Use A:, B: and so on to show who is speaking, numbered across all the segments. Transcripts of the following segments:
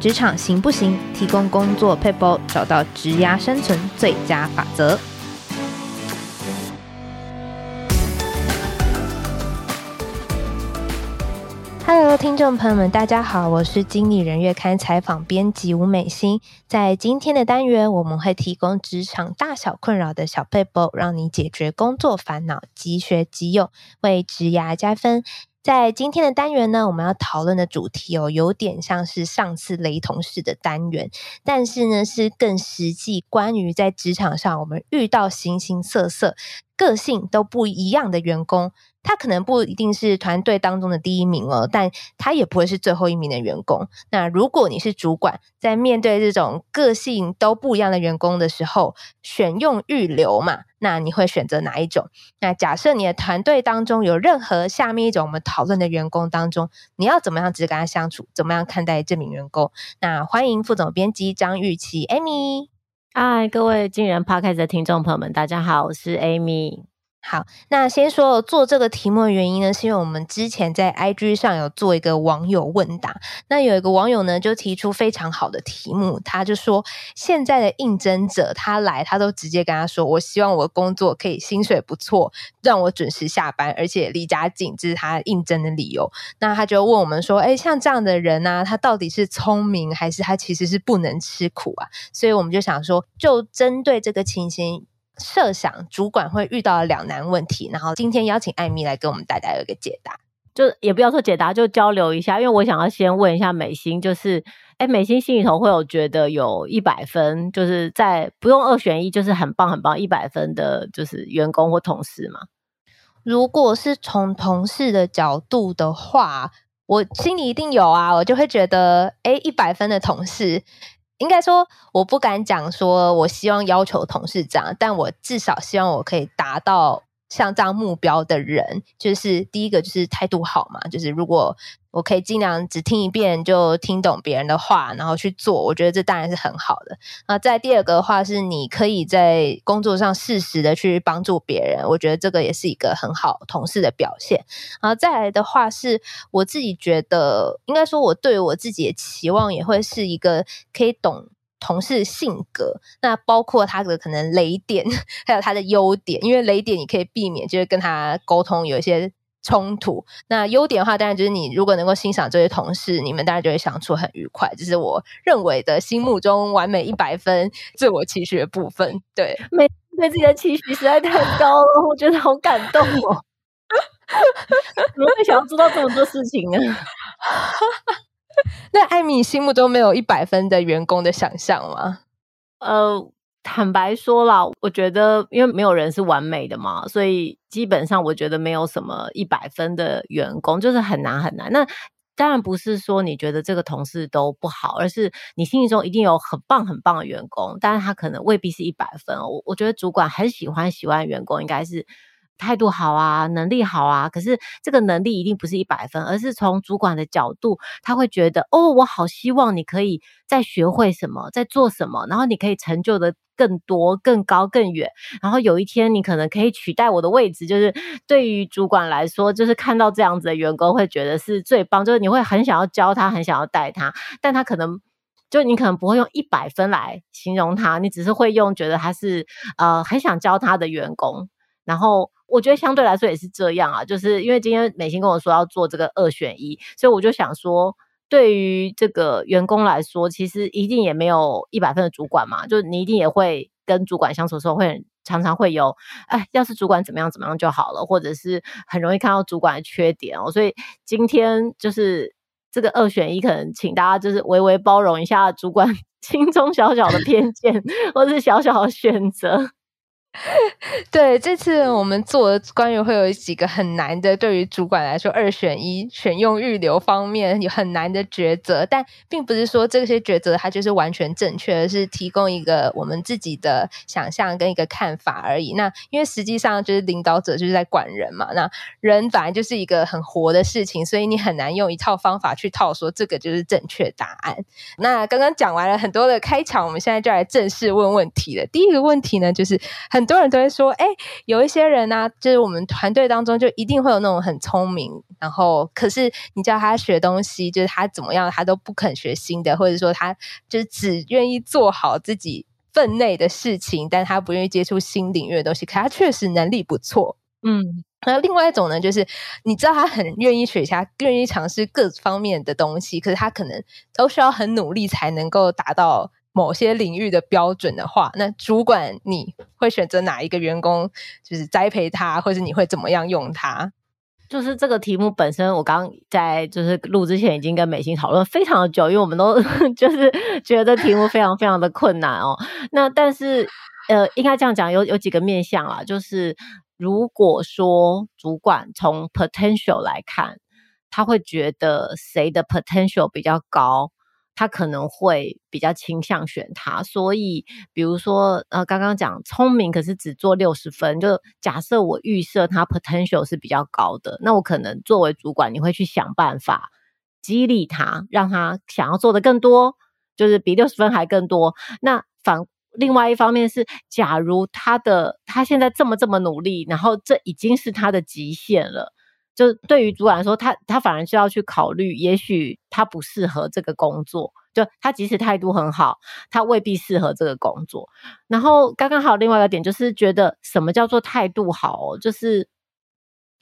A: 职场行不行？提供工作撇步，找到职涯生存最佳法则。Hello，听众朋友们，大家好，我是经理人月刊采访编辑吴美心。在今天的单元，我们会提供职场大小困扰的小撇步，让你解决工作烦恼，即学即用，为职涯加分。在今天的单元呢，我们要讨论的主题哦，有点像是上次雷同事的单元，但是呢，是更实际，关于在职场上我们遇到形形色色、个性都不一样的员工。他可能不一定是团队当中的第一名哦，但他也不会是最后一名的员工。那如果你是主管，在面对这种个性都不一样的员工的时候，选用预留嘛，那你会选择哪一种？那假设你的团队当中有任何下面一种我们讨论的员工当中，你要怎么样直跟他相处？怎么样看待这名员工？那欢迎副总编辑张玉琪 Amy。
B: 嗨，各位经理人 Podcast 的听众朋友们，大家好，我是 Amy。
A: 好，那先说做这个题目的原因呢，是因为我们之前在 IG 上有做一个网友问答，那有一个网友呢就提出非常好的题目，他就说现在的应征者他来，他都直接跟他说，我希望我的工作可以薪水不错，让我准时下班，而且离家近，这是他应征的理由。那他就问我们说，哎，像这样的人呢、啊，他到底是聪明，还是他其实是不能吃苦啊？所以我们就想说，就针对这个情形。设想主管会遇到的两难问题，然后今天邀请艾米来跟我们大家有一个解答，
B: 就也不要说解答，就交流一下。因为我想要先问一下美心，就是，哎，美心心里头会有觉得有一百分，就是在不用二选一，就是很棒很棒一百分的，就是员工或同事吗？
A: 如果是从同事的角度的话，我心里一定有啊，我就会觉得，哎，一百分的同事。应该说，我不敢讲说，我希望要求同事这样，但我至少希望我可以达到像这样目标的人，就是第一个就是态度好嘛，就是如果。我可以尽量只听一遍就听懂别人的话，然后去做。我觉得这当然是很好的。那再第二个的话是，你可以在工作上适时的去帮助别人。我觉得这个也是一个很好同事的表现。然后再来的话是，我自己觉得，应该说我对我自己的期望也会是一个可以懂同事性格，那包括他的可能雷点，还有他的优点。因为雷点你可以避免，就是跟他沟通有一些。冲突。那优点的话，当然就是你如果能够欣赏这些同事，你们当然就会相处很愉快。这是我认为的心目中完美一百分自我期许的部分。对，
B: 每对自己的期许实在太高了，我觉得好感动哦。怎么会想要做到这么多事情呢？
A: 那艾米心目中没有一百分的员工的想象吗？
B: 呃。坦白说啦，我觉得因为没有人是完美的嘛，所以基本上我觉得没有什么一百分的员工，就是很难很难。那当然不是说你觉得这个同事都不好，而是你心里中一定有很棒很棒的员工，但是他可能未必是一百分。我我觉得主管很喜欢喜欢员工，应该是。态度好啊，能力好啊，可是这个能力一定不是一百分，而是从主管的角度，他会觉得哦，我好希望你可以再学会什么，再做什么，然后你可以成就的更多、更高、更远，然后有一天你可能可以取代我的位置。就是对于主管来说，就是看到这样子的员工，会觉得是最棒，就是你会很想要教他，很想要带他，但他可能就你可能不会用一百分来形容他，你只是会用觉得他是呃很想教他的员工，然后。我觉得相对来说也是这样啊，就是因为今天美心跟我说要做这个二选一，所以我就想说，对于这个员工来说，其实一定也没有一百分的主管嘛，就你一定也会跟主管相处的时候，会常常会有，哎，要是主管怎么样怎么样就好了，或者是很容易看到主管的缺点哦，所以今天就是这个二选一，可能请大家就是微微包容一下主管 心中小小的偏见，或者是小小的选择。
A: 对，这次我们做的关于会有几个很难的，对于主管来说二选一选用预留方面有很难的抉择，但并不是说这些抉择它就是完全正确，而是提供一个我们自己的想象跟一个看法而已。那因为实际上就是领导者就是在管人嘛，那人本来就是一个很活的事情，所以你很难用一套方法去套说这个就是正确答案。那刚刚讲完了很多的开场，我们现在就来正式问问题了。第一个问题呢，就是很。很多人都会说，哎，有一些人呢、啊，就是我们团队当中就一定会有那种很聪明，然后可是你叫他学东西，就是他怎么样，他都不肯学新的，或者说他就是只愿意做好自己分内的事情，但他不愿意接触新领域的东西。可他确实能力不错，
B: 嗯。
A: 那另外一种呢，就是你知道他很愿意学习，愿意尝试各方面的东西，可是他可能都需要很努力才能够达到某些领域的标准的话，那主管你会选择哪一个员工，就是栽培他，或者你会怎么样用他？
B: 就是这个题目本身，我刚在就是录之前已经跟美心讨论非常久，因为我们都 就是觉得题目非常非常的困难哦。那但是呃，应该这样讲，有有几个面向啦，就是。如果说主管从 potential 来看，他会觉得谁的 potential 比较高，他可能会比较倾向选他。所以，比如说，呃，刚刚讲聪明，可是只做六十分，就假设我预设他 potential 是比较高的，那我可能作为主管，你会去想办法激励他，让他想要做的更多，就是比六十分还更多。那反。另外一方面是，假如他的他现在这么这么努力，然后这已经是他的极限了，就对于主管来说，他他反而需要去考虑，也许他不适合这个工作，就他即使态度很好，他未必适合这个工作。然后刚刚还有另外一个点，就是觉得什么叫做态度好，就是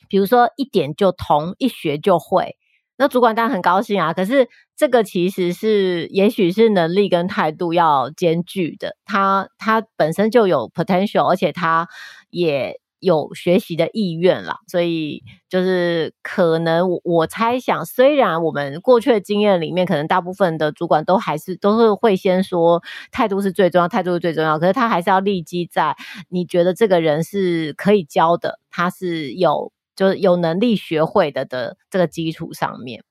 B: 比如说一点就通，一学就会。那主管当然很高兴啊，可是这个其实是，也许是能力跟态度要兼具的。他他本身就有 potential，而且他也有学习的意愿啦。所以就是可能我我猜想，虽然我们过去的经验里面，可能大部分的主管都还是都是会先说态度是最重要，态度是最重要。可是他还是要立基在你觉得这个人是可以教的，他是有。就是有能力学会的的这个基础上面，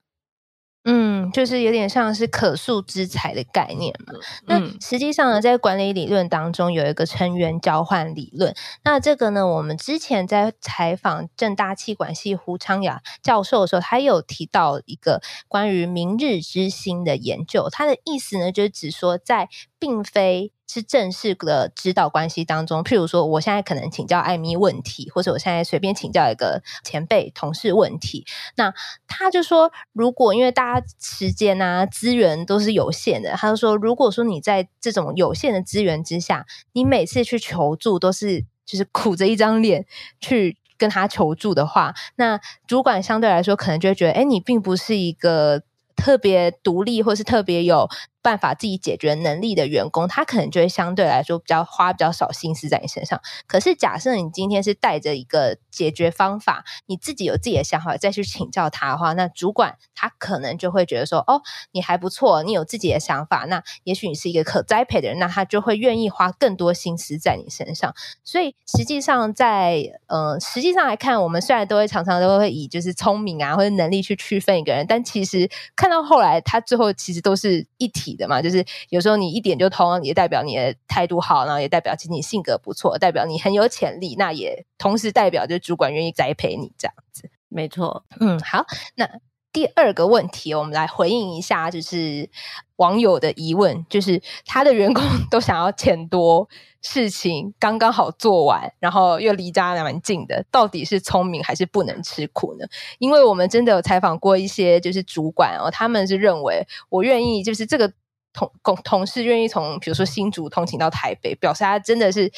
A: 嗯，就是有点像是可塑之才的概念嘛。嗯、那实际上呢，在管理理论当中有一个成员交换理论。那这个呢，我们之前在采访正大气管系胡昌雅教授的时候，他有提到一个关于明日之星的研究。他的意思呢，就是指说在并非是正式的指导关系当中，譬如说，我现在可能请教艾米问题，或者我现在随便请教一个前辈同事问题，那他就说，如果因为大家时间啊资源都是有限的，他就说，如果说你在这种有限的资源之下，你每次去求助都是就是苦着一张脸去跟他求助的话，那主管相对来说可能就会觉得，哎，你并不是一个特别独立，或是特别有。办法自己解决能力的员工，他可能就会相对来说比较花比较少心思在你身上。可是，假设你今天是带着一个解决方法，你自己有自己的想法再去请教他的话，那主管他可能就会觉得说：“哦，你还不错，你有自己的想法，那也许你是一个可栽培的人，那他就会愿意花更多心思在你身上。”所以，实际上在呃，实际上来看，我们虽然都会常常都会以就是聪明啊或者能力去区分一个人，但其实看到后来，他最后其实都是一体的嘛，就是有时候你一点就通，也代表你的态度好，然后也代表其实你性格不错，代表你很有潜力，那也同时代表就主管愿意栽培你这样子。
B: 没错，
A: 嗯，好，那第二个问题，我们来回应一下，就是网友的疑问，就是他的员工 都想要钱多，事情刚刚好做完，然后又离家蛮近的，到底是聪明还是不能吃苦呢？因为我们真的有采访过一些就是主管哦，他们是认为我愿意就是这个同同同事愿意从比如说新竹通勤到台北，表示他真的是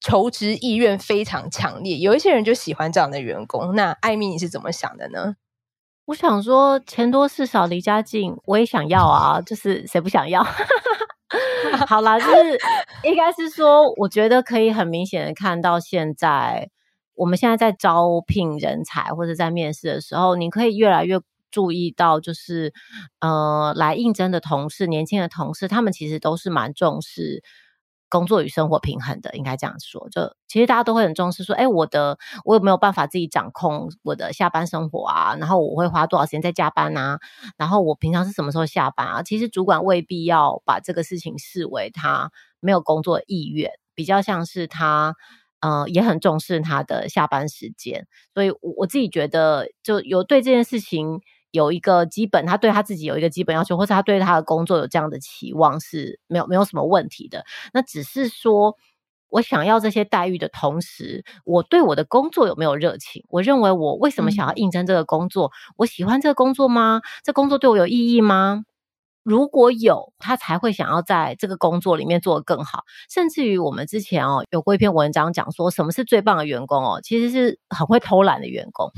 A: 求职意愿非常强烈。有一些人就喜欢这样的员工。那艾米你是怎么想的呢？
B: 我想说钱多事少离家近，我也想要啊，就是谁不想要？好啦，就是应该是说，我觉得可以很明显的看到，现在我们现在在招聘人才或者在面试的时候，你可以越来越注意到，就是呃，来应征的同事，年轻的同事，他们其实都是蛮重视。工作与生活平衡的，应该这样说。就其实大家都会很重视，说，哎，我的我有没有办法自己掌控我的下班生活啊？然后我会花多少时间在加班啊？然后我平常是什么时候下班啊？其实主管未必要把这个事情视为他没有工作意愿，比较像是他，呃，也很重视他的下班时间。所以我，我自己觉得，就有对这件事情。有一个基本，他对他自己有一个基本要求，或者他对他的工作有这样的期望是没有没有什么问题的。那只是说，我想要这些待遇的同时，我对我的工作有没有热情？我认为我为什么想要应征这个工作？嗯、我喜欢这个工作吗？这工作对我有意义吗？如果有，他才会想要在这个工作里面做得更好。甚至于我们之前哦有过一篇文章讲说，什么是最棒的员工哦？其实是很会偷懒的员工，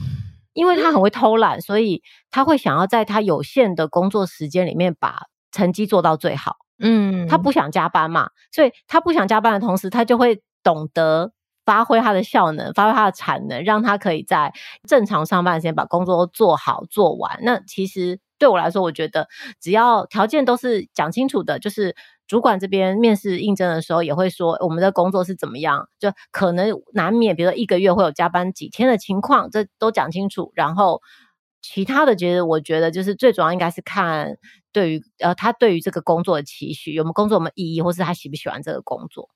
B: 因为他很会偷懒，所以他会想要在他有限的工作时间里面把成绩做到最好。嗯，他不想加班嘛，所以他不想加班的同时，他就会懂得发挥他的效能，发挥他的产能，让他可以在正常上班时间把工作做好做完。那其实对我来说，我觉得只要条件都是讲清楚的，就是主管这边面试应征的时候也会说我们的工作是怎么样，就可能难免，比如说一个月会有加班几天的情况，这都讲清楚，然后。其他的，其实我觉得就是最主要应该是看对于呃他对于这个工作的期许，有没有工作有没有意义，或是他喜不喜欢这个工作。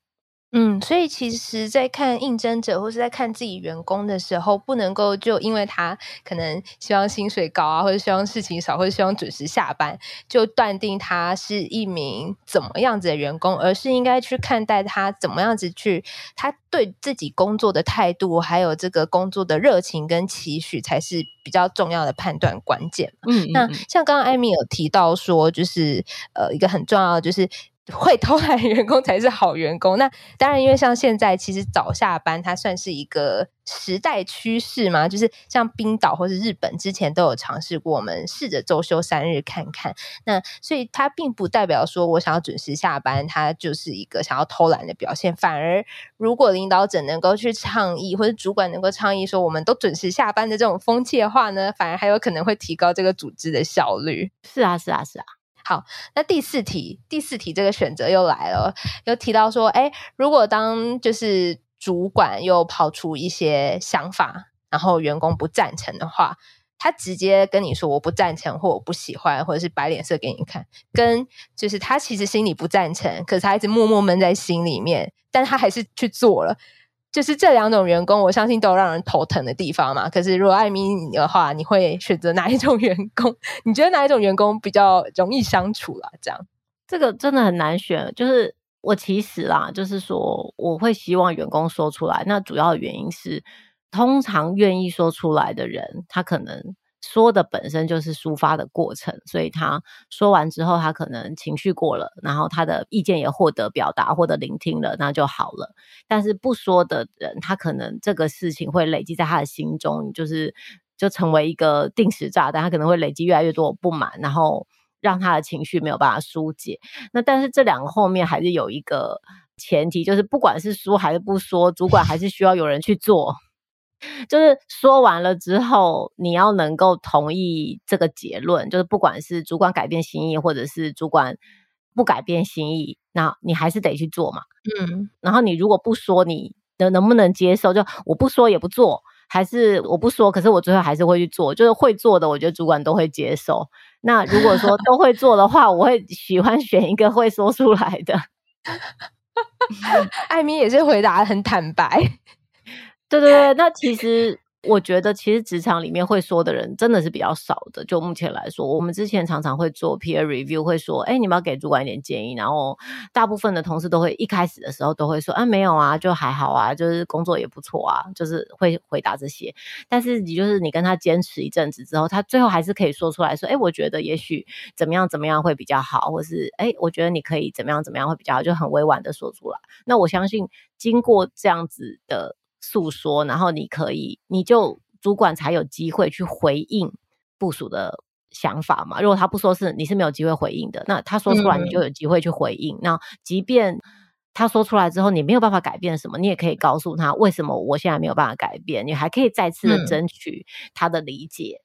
A: 嗯，所以其实，在看应征者或是在看自己员工的时候，不能够就因为他可能希望薪水高啊，或者希望事情少，或者希望准时下班，就断定他是一名怎么样子的员工，而是应该去看待他怎么样子去，他对自己工作的态度，还有这个工作的热情跟期许，才是比较重要的判断关键。嗯，嗯，嗯，那像刚刚艾米有提到说，就是呃，一个很重要的就是。会偷懒员工才是好员工。那当然，因为像现在其实早下班，它算是一个时代趋势嘛。就是像冰岛或是日本之前都有尝试过，我们试着周休三日看看。那所以它并不代表说我想要准时下班，它就是一个想要偷懒的表现。反而，如果领导者能够去倡议，或者主管能够倡议说我们都准时下班的这种风气的话呢，反而还有可能会提高这个组织的效率。
B: 是啊，是啊，是啊。
A: 好，那第四题，第四题这个选择又来了，又提到说，哎，如果当就是主管又抛出一些想法，然后员工不赞成的话，他直接跟你说我不赞成，或我不喜欢，或者是摆脸色给你看，跟就是他其实心里不赞成，可是他一直默默闷在心里面，但他还是去做了。就是这两种员工，我相信都有让人头疼的地方嘛。可是如果艾米你的话，你会选择哪一种员工？你觉得哪一种员工比较容易相处啦？这样，
B: 这个真的很难选。就是我其实啦，就是说我会希望员工说出来。那主要原因是，通常愿意说出来的人，他可能。说的本身就是抒发的过程，所以他说完之后，他可能情绪过了，然后他的意见也获得表达，获得聆听了，那就好了。但是不说的人，他可能这个事情会累积在他的心中，就是就成为一个定时炸弹，他可能会累积越来越多的不满，然后让他的情绪没有办法疏解。那但是这两个后面还是有一个前提，就是不管是说还是不说，主管还是需要有人去做。就是说完了之后，你要能够同意这个结论，就是不管是主管改变心意，或者是主管不改变心意，那你还是得去做嘛。嗯，然后你如果不说，你能能不能接受？就我不说也不做，还是我不说，可是我最后还是会去做。就是会做的，我觉得主管都会接受。那如果说都会做的话，我会喜欢选一个会说出来的。
A: 艾米也是回答得很坦白。
B: 对对对，那其实我觉得，其实职场里面会说的人真的是比较少的。就目前来说，我们之前常常会做 peer review，会说，哎，你们要给主管一点建议。然后大部分的同事都会一开始的时候都会说，啊，没有啊，就还好啊，就是工作也不错啊，就是会回答这些。但是你就是你跟他坚持一阵子之后，他最后还是可以说出来说，哎，我觉得也许怎么样怎么样会比较好，或是哎，我觉得你可以怎么样怎么样会比较好，就很委婉的说出来。那我相信经过这样子的。诉说，然后你可以，你就主管才有机会去回应部署的想法嘛。如果他不说是，你是没有机会回应的。那他说出来，你就有机会去回应。嗯、那即便他说出来之后，你没有办法改变什么，你也可以告诉他为什么我现在没有办法改变，你还可以再次的争取他的理解。
A: 嗯。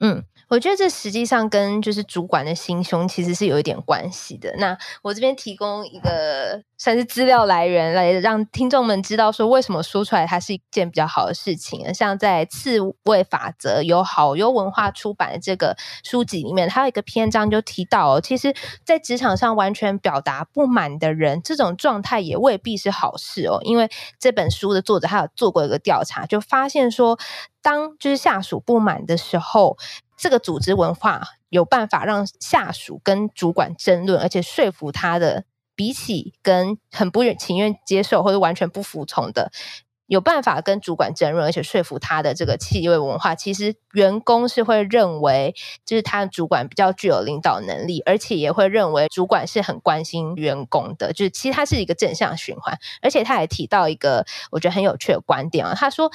A: 嗯我觉得这实际上跟就是主管的心胸其实是有一点关系的。那我这边提供一个算是资料来源，来让听众们知道说为什么说出来它是一件比较好的事情。像在《刺猬法则》由好优文化出版的这个书籍里面，它有一个篇章就提到哦，其实，在职场上完全表达不满的人，这种状态也未必是好事哦。因为这本书的作者他有做过一个调查，就发现说，当就是下属不满的时候。这个组织文化有办法让下属跟主管争论，而且说服他的比起跟很不愿情愿接受或者完全不服从的。有办法跟主管争论，而且说服他的这个企业文化，其实员工是会认为，就是他的主管比较具有领导能力，而且也会认为主管是很关心员工的，就是其实他是一个正向循环。而且他也提到一个我觉得很有趣的观点啊，他说。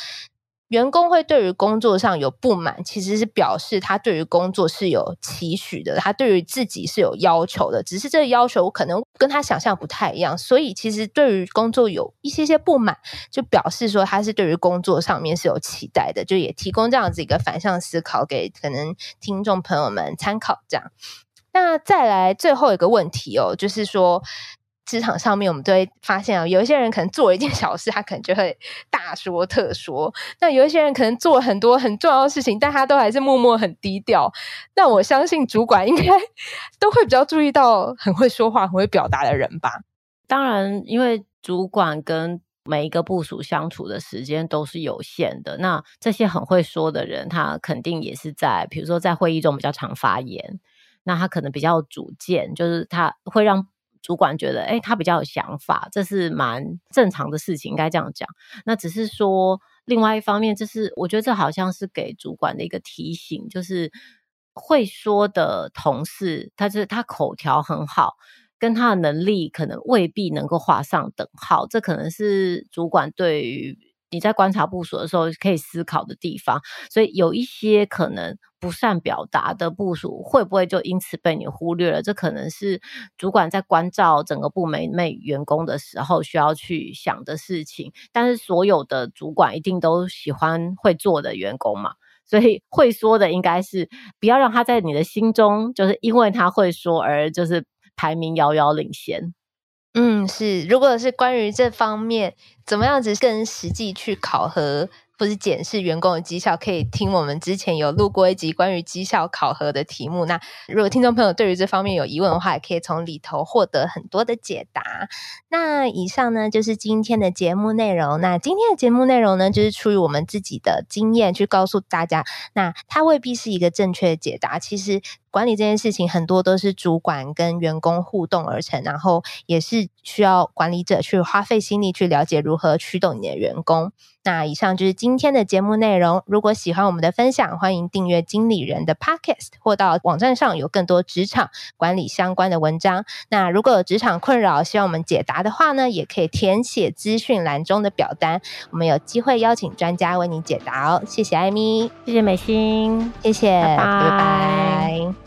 A: 员工会对于工作上有不满，其实是表示他对于工作是有期许的，他对于自己是有要求的，只是这个要求可能跟他想象不太一样，所以其实对于工作有一些些不满，就表示说他是对于工作上面是有期待的，就也提供这样子一个反向思考给可能听众朋友们参考。这样，那再来最后一个问题哦，就是说。职场上面，我们都会发现啊，有一些人可能做一件小事，他可能就会大说特说；那有一些人可能做很多很重要的事情，但他都还是默默很低调。那我相信主管应该 都会比较注意到很会说话、很会表达的人吧？
B: 当然，因为主管跟每一个部署相处的时间都是有限的。那这些很会说的人，他肯定也是在，比如说在会议中比较常发言。那他可能比较主见，就是他会让。主管觉得，哎、他比较有想法，这是蛮正常的事情，应该这样讲。那只是说，另外一方面，就是我觉得这好像是给主管的一个提醒，就是会说的同事，他是他口条很好，跟他的能力可能未必能够画上等号。这可能是主管对于。你在观察部署的时候，可以思考的地方，所以有一些可能不善表达的部署，会不会就因此被你忽略了？这可能是主管在关照整个部门内员工的时候需要去想的事情。但是所有的主管一定都喜欢会做的员工嘛，所以会说的应该是不要让他在你的心中，就是因为他会说而就是排名遥遥领先。
A: 嗯，是，如果是关于这方面，怎么样子更实际去考核，或是检视员工的绩效，可以听我们之前有录过一集关于绩效考核的题目。那如果听众朋友对于这方面有疑问的话，也可以从里头获得很多的解答。那以上呢，就是今天的节目内容。那今天的节目内容呢，就是出于我们自己的经验去告诉大家，那它未必是一个正确的解答。其实管理这件事情，很多都是主管跟员工互动而成，然后也是需要管理者去花费心力去了解如何驱动你的员工。那以上就是今天的节目内容。如果喜欢我们的分享，欢迎订阅经理人的 Podcast，或到网站上有更多职场管理相关的文章。那如果有职场困扰，希望我们解答的话呢，也可以填写资讯栏中的表单，我们有机会邀请专家为你解答哦。谢谢艾米，
B: 谢谢美心，
A: 谢谢，拜拜。拜拜。